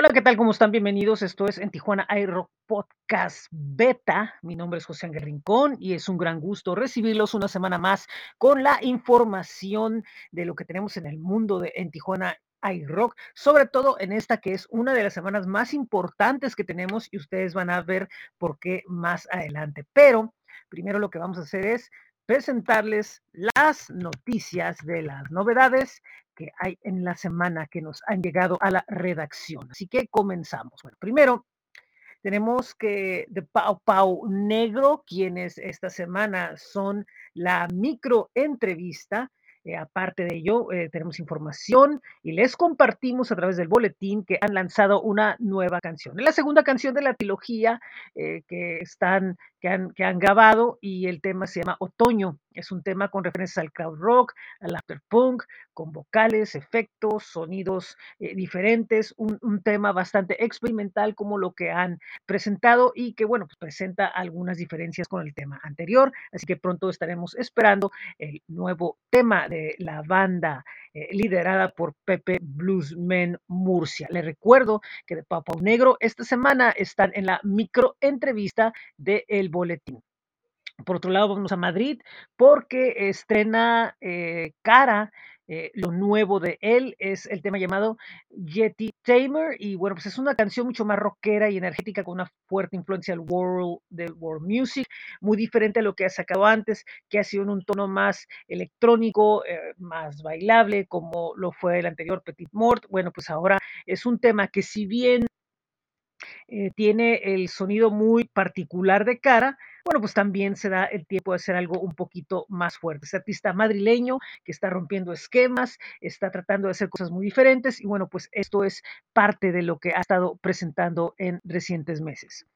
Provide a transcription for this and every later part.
Hola, ¿qué tal? ¿Cómo están? Bienvenidos. Esto es en Tijuana iRock Podcast Beta. Mi nombre es José Ángel Rincón y es un gran gusto recibirlos una semana más con la información de lo que tenemos en el mundo de en Tijuana iRock, sobre todo en esta que es una de las semanas más importantes que tenemos y ustedes van a ver por qué más adelante. Pero primero lo que vamos a hacer es presentarles las noticias de las novedades que hay en la semana que nos han llegado a la redacción. Así que comenzamos. Bueno, primero tenemos que de Pau Pau Negro, quienes esta semana son la micro entrevista eh, aparte de ello, eh, tenemos información y les compartimos a través del boletín que han lanzado una nueva canción. Es la segunda canción de la trilogía eh, que, están, que, han, que han grabado y el tema se llama Otoño. Es un tema con referencias al crowd rock, al afterpunk, con vocales, efectos, sonidos diferentes, un, un, tema bastante experimental como lo que han presentado y que, bueno, pues presenta algunas diferencias con el tema anterior. Así que pronto estaremos esperando el nuevo tema de la banda eh, liderada por Pepe Bluesman Murcia. Les recuerdo que de Papa Negro esta semana están en la micro entrevista de El Boletín. Por otro lado, vamos a Madrid porque estrena eh, Cara eh, lo nuevo de él es el tema llamado Yeti Tamer y bueno, pues es una canción mucho más rockera y energética con una fuerte influencia del world, del world music, muy diferente a lo que ha sacado antes, que ha sido en un tono más electrónico, eh, más bailable, como lo fue el anterior Petit Mort. Bueno, pues ahora es un tema que si bien eh, tiene el sonido muy particular de cara, bueno, pues también se da el tiempo de hacer algo un poquito más fuerte. Este artista madrileño que está rompiendo esquemas, está tratando de hacer cosas muy diferentes y bueno, pues esto es parte de lo que ha estado presentando en recientes meses.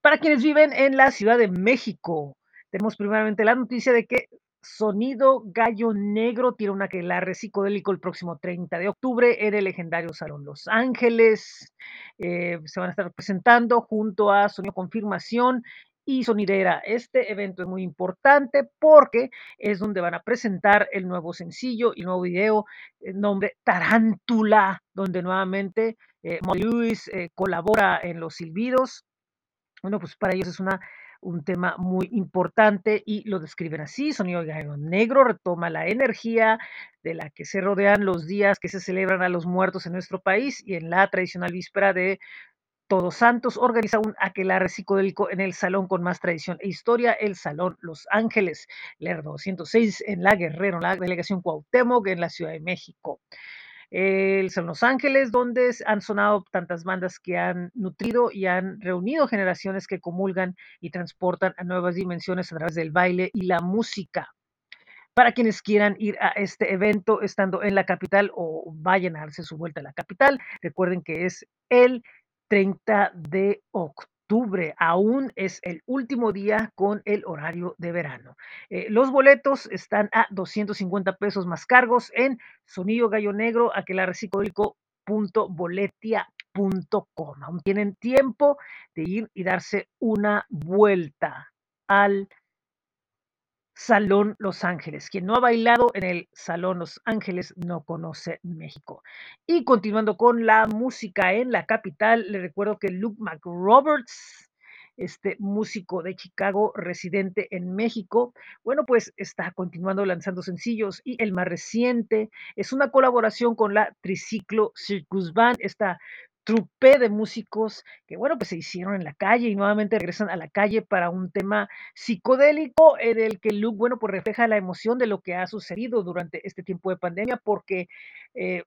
Para quienes viven en la Ciudad de México, tenemos primeramente la noticia de que Sonido Gallo Negro tiene un aquelarre psicodélico el próximo 30 de octubre en el legendario Salón Los Ángeles. Eh, se van a estar presentando junto a Sonido Confirmación y Sonidera. Este evento es muy importante porque es donde van a presentar el nuevo sencillo y nuevo video, el nombre Tarántula, donde nuevamente eh, Molly Lewis eh, colabora en los silbidos. Bueno, pues para ellos es una un tema muy importante y lo describen así. Sonido Negro retoma la energía de la que se rodean los días que se celebran a los muertos en nuestro país y en la tradicional víspera de Todos Santos organiza un aquelarre psicodélico en el salón con más tradición e historia, el Salón Los Ángeles, Lerdo 206 en La Guerrero, la delegación Cuauhtémoc en la Ciudad de México el San Los Ángeles, donde han sonado tantas bandas que han nutrido y han reunido generaciones que comulgan y transportan a nuevas dimensiones a través del baile y la música. Para quienes quieran ir a este evento estando en la capital o vayan a darse su vuelta a la capital, recuerden que es el 30 de octubre octubre. Aún es el último día con el horario de verano. Eh, los boletos están a 250 pesos más cargos en Sonido Gallo Negro, aquelarrecicólico.boletia.com. Aún tienen tiempo de ir y darse una vuelta al Salón Los Ángeles. Quien no ha bailado en el Salón Los Ángeles no conoce México. Y continuando con la música en la capital, le recuerdo que Luke McRoberts, este músico de Chicago residente en México, bueno, pues está continuando lanzando sencillos y el más reciente es una colaboración con la Triciclo Circus Band, esta trupe de músicos que, bueno, pues se hicieron en la calle y nuevamente regresan a la calle para un tema psicodélico en el que Luke, bueno, pues refleja la emoción de lo que ha sucedido durante este tiempo de pandemia porque eh,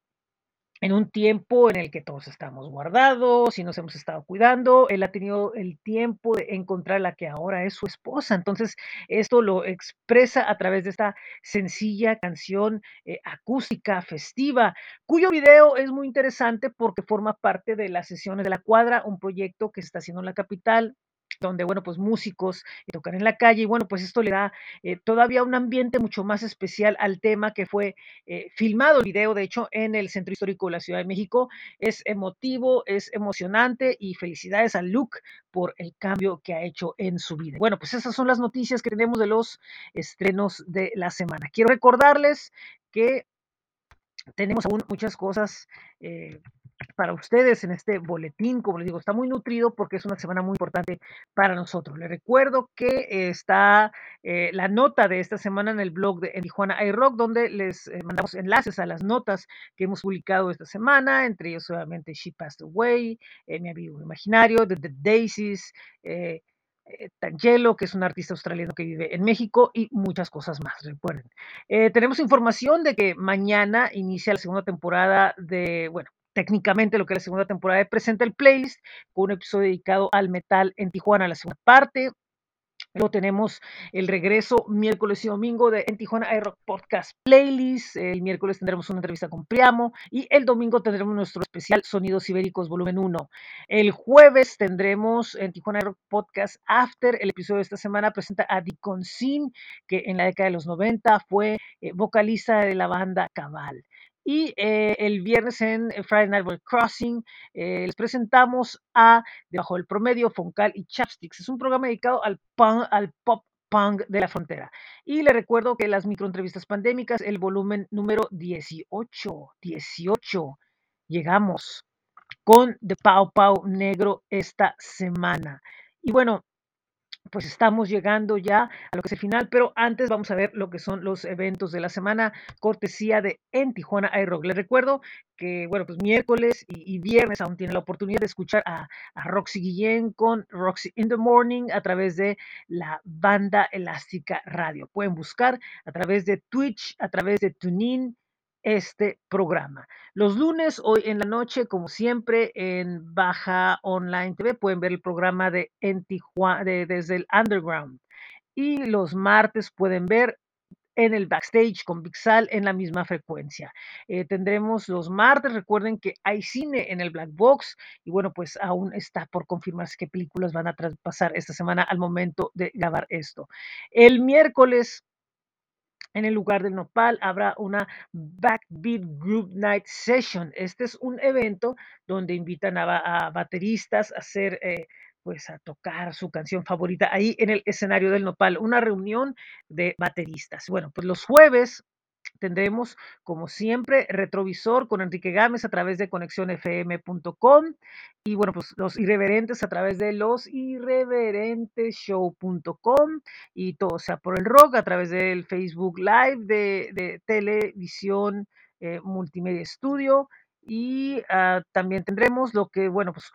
en un tiempo en el que todos estamos guardados y nos hemos estado cuidando, él ha tenido el tiempo de encontrar la que ahora es su esposa. Entonces, esto lo expresa a través de esta sencilla canción eh, acústica, festiva, cuyo video es muy interesante porque forma parte de las sesiones de la cuadra, un proyecto que se está haciendo en la capital donde, bueno, pues músicos tocan en la calle y bueno, pues esto le da eh, todavía un ambiente mucho más especial al tema que fue eh, filmado el video, de hecho, en el Centro Histórico de la Ciudad de México. Es emotivo, es emocionante y felicidades a Luke por el cambio que ha hecho en su vida. Bueno, pues esas son las noticias que tenemos de los estrenos de la semana. Quiero recordarles que tenemos aún muchas cosas. Eh, para ustedes en este boletín. Como les digo, está muy nutrido porque es una semana muy importante para nosotros. Les recuerdo que está eh, la nota de esta semana en el blog de Tijuana iRock, donde les eh, mandamos enlaces a las notas que hemos publicado esta semana, entre ellos obviamente She Passed Away, eh, Mi Amigo Imaginario, The, The Daisies, eh, Tangelo, que es un artista australiano que vive en México y muchas cosas más, recuerden. Tenemos información de que mañana inicia la segunda temporada de, bueno, técnicamente lo que es la segunda temporada de Presenta el Playlist, con un episodio dedicado al metal en Tijuana, la segunda parte. Luego tenemos el regreso miércoles y domingo de En Tijuana iRock Podcast Playlist. El miércoles tendremos una entrevista con Priamo y el domingo tendremos nuestro especial Sonidos Ibéricos Volumen 1. El jueves tendremos en Tijuana iRock Podcast After. El episodio de esta semana presenta a Dicon Sin, que en la década de los 90 fue eh, vocalista de la banda Cabal. Y eh, el viernes en Friday Night World Crossing eh, les presentamos a Debajo del Promedio, Foncal y Chapsticks. Es un programa dedicado al, punk, al pop punk de la frontera. Y le recuerdo que las microentrevistas pandémicas, el volumen número 18, 18, llegamos con The Pau Pau Negro esta semana. Y bueno, pues estamos llegando ya a lo que es el final, pero antes vamos a ver lo que son los eventos de la semana, cortesía de En Tijuana iRock. Les recuerdo que, bueno, pues miércoles y, viernes aún tienen la oportunidad de escuchar a, a, Roxy Guillén con Roxy in the Morning a través de la banda Elástica Radio. Pueden buscar a través de Twitch, a través de TuneIn, este programa. Los lunes, hoy en la noche, como siempre, en Baja Online TV, pueden ver el programa de, en Tijuana, de desde el Underground. Y los martes pueden ver en el backstage con Vixal en la misma frecuencia. Eh, tendremos los martes, recuerden que hay cine en el Black Box y bueno, pues aún está por confirmarse qué películas van a traspasar esta semana al momento de grabar esto. El miércoles en el lugar del nopal habrá una Backbeat Group Night Session. Este es un evento donde invitan a, bateristas a hacer, eh, pues a tocar su canción favorita ahí en el escenario del nopal, una reunión de bateristas. Bueno, pues los jueves tendremos, como siempre, retrovisor con Enrique Gámez a través de conexionfm.com y bueno, pues los irreverentes a través de los irreverenteshow.com y todo sea por el rock a través del Facebook Live de, televisión eh, multimedia estudio y uh, también tendremos lo que, bueno, pues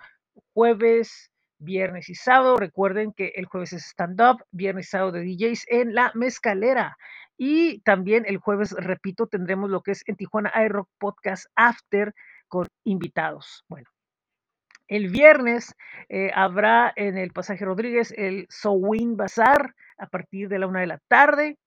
jueves, viernes y sábado. Recuerden que el jueves es stand-up, viernes y sábado de DJs en la mezcalera. Y también el jueves, repito, tendremos lo que es en Tijuana iRock Podcast After con invitados. Bueno, el viernes eh, habrá en el Pasaje Rodríguez el Sowin Bazar a partir de la una de la tarde.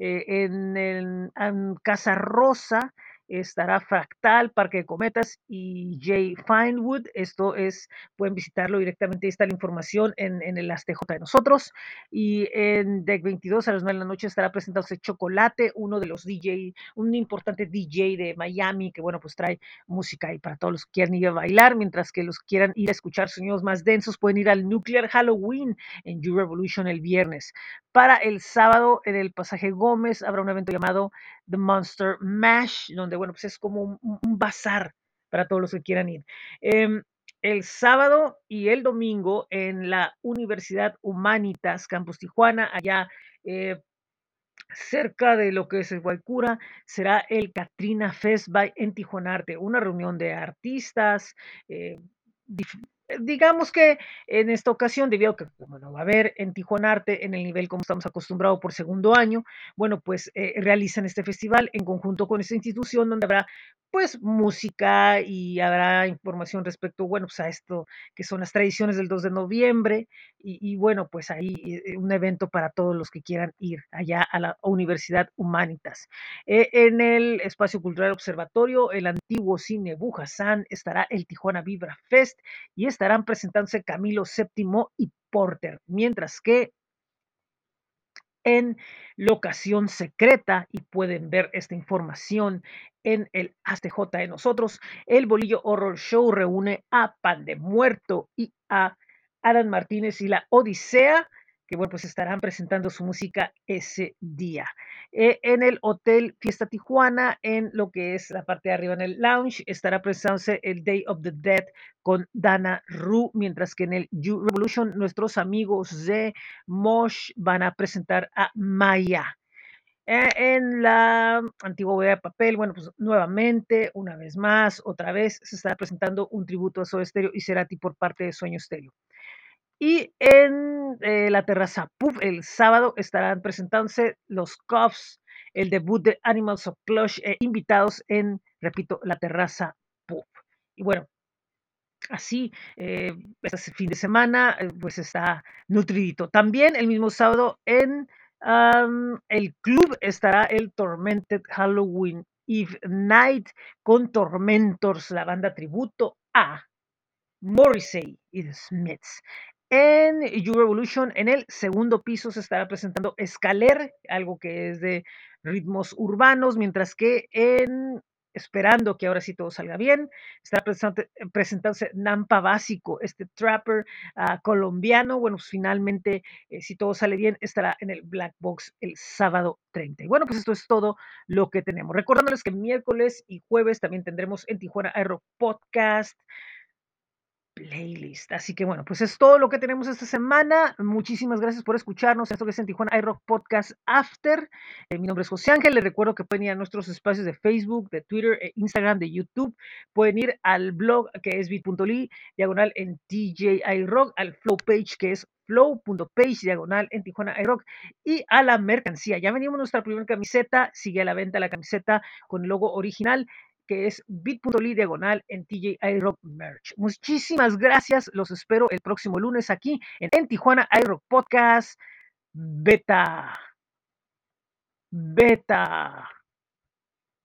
Eh, en, el, en Casa Rosa estará Fractal, Parque de Cometas y Jay Finewood. Esto es, pueden visitarlo directamente, ahí está la información en, en el ASTJ de nosotros. Y en Deck 22 a las 9 de la noche estará presentándose Chocolate, uno de los DJ, un importante DJ de Miami que, bueno, pues trae música ahí para todos los que quieran ir a bailar, mientras que los quieran ir a escuchar sonidos más densos, pueden ir al Nuclear Halloween en You Revolution el viernes. Para el sábado, en el Pasaje Gómez, habrá un evento llamado The Monster Mash, donde, bueno, pues es como un, bazar para todos los que quieran ir. Eh, el sábado y el domingo en la Universidad Humanitas Campus Tijuana, allá eh, cerca de lo que es el Guaycura, será el Katrina Fest by en Tijuanarte, una reunión de artistas, eh, digamos que en esta ocasión, debido a que como no va a haber en Tijuanarte en el nivel como estamos acostumbrados por segundo año, bueno, pues eh, realizan este festival en conjunto con esta institución donde habrá pues música y habrá información respecto, bueno, pues a esto que son las tradiciones del 2 de noviembre y, bueno, pues ahí eh, un evento para todos los que quieran ir allá a la Universidad Humanitas. Eh, en el Espacio Cultural Observatorio, el antiguo cine Bujasán, estará el Tijuana Vibra Fest y estarán presentándose Camilo VII y Porter, mientras que en locación secreta y pueden ver esta información en el ASTJ de nosotros. El Bolillo Horror Show reúne a Pan de Muerto y a Alan Martínez y la Odisea que bueno, pues estarán presentando su música ese día. Eh, en el Hotel Fiesta Tijuana, en lo que es la parte de arriba en el lounge, estará presentándose el Day of the Dead con Dana Ru, mientras que en el You Revolution nuestros amigos de Mosh van a presentar a Maya. Eh, en la antigua bodega de papel, bueno, pues nuevamente, una vez más, otra vez, se estará presentando un tributo a Soda Stereo y Cerati por parte de Sueño Stereo. Y en eh, la terraza Puff, el sábado estarán presentándose los Cuffs, el debut de Animals of Plush, eh, invitados en, repito, la terraza Puff. Y bueno, así, este fin de semana, pues está nutridito. También el mismo sábado en el club estará el Tormented Halloween Eve Night con Tormentors, la banda tributo a Morrissey y The Smiths. En Revolution, en el segundo piso, se estará presentando Escaler, algo que es de ritmos urbanos, mientras que en esperando que ahora sí todo salga bien. Está presentándose Nampa Básico, este trapper uh, colombiano. Bueno, pues finalmente, eh, si todo sale bien, estará en el Black Box el sábado 30. Y bueno, pues esto es todo lo que tenemos. Recordándoles que miércoles y jueves también tendremos en Tijuana Aero Podcast playlist. Así que bueno, pues es todo lo que tenemos esta semana. Muchísimas gracias por escucharnos. Esto que es en Tijuana iRock Podcast After. Eh, mi nombre es José Ángel. Les recuerdo que pueden ir a nuestros espacios de Facebook, de Twitter, e Instagram, de YouTube. Pueden ir al blog que es bit.ly, diagonal en TJ iRock, al flow page que es flow.page, diagonal en Tijuana iRock, y a la mercancía. Ya venimos nuestra primera camiseta. Sigue a la venta la camiseta con el logo original que es bit.ly diagonal en TJ iRock Merch. Muchísimas gracias. Los espero el próximo lunes aquí en, en Tijuana iRock Podcast Beta. Beta.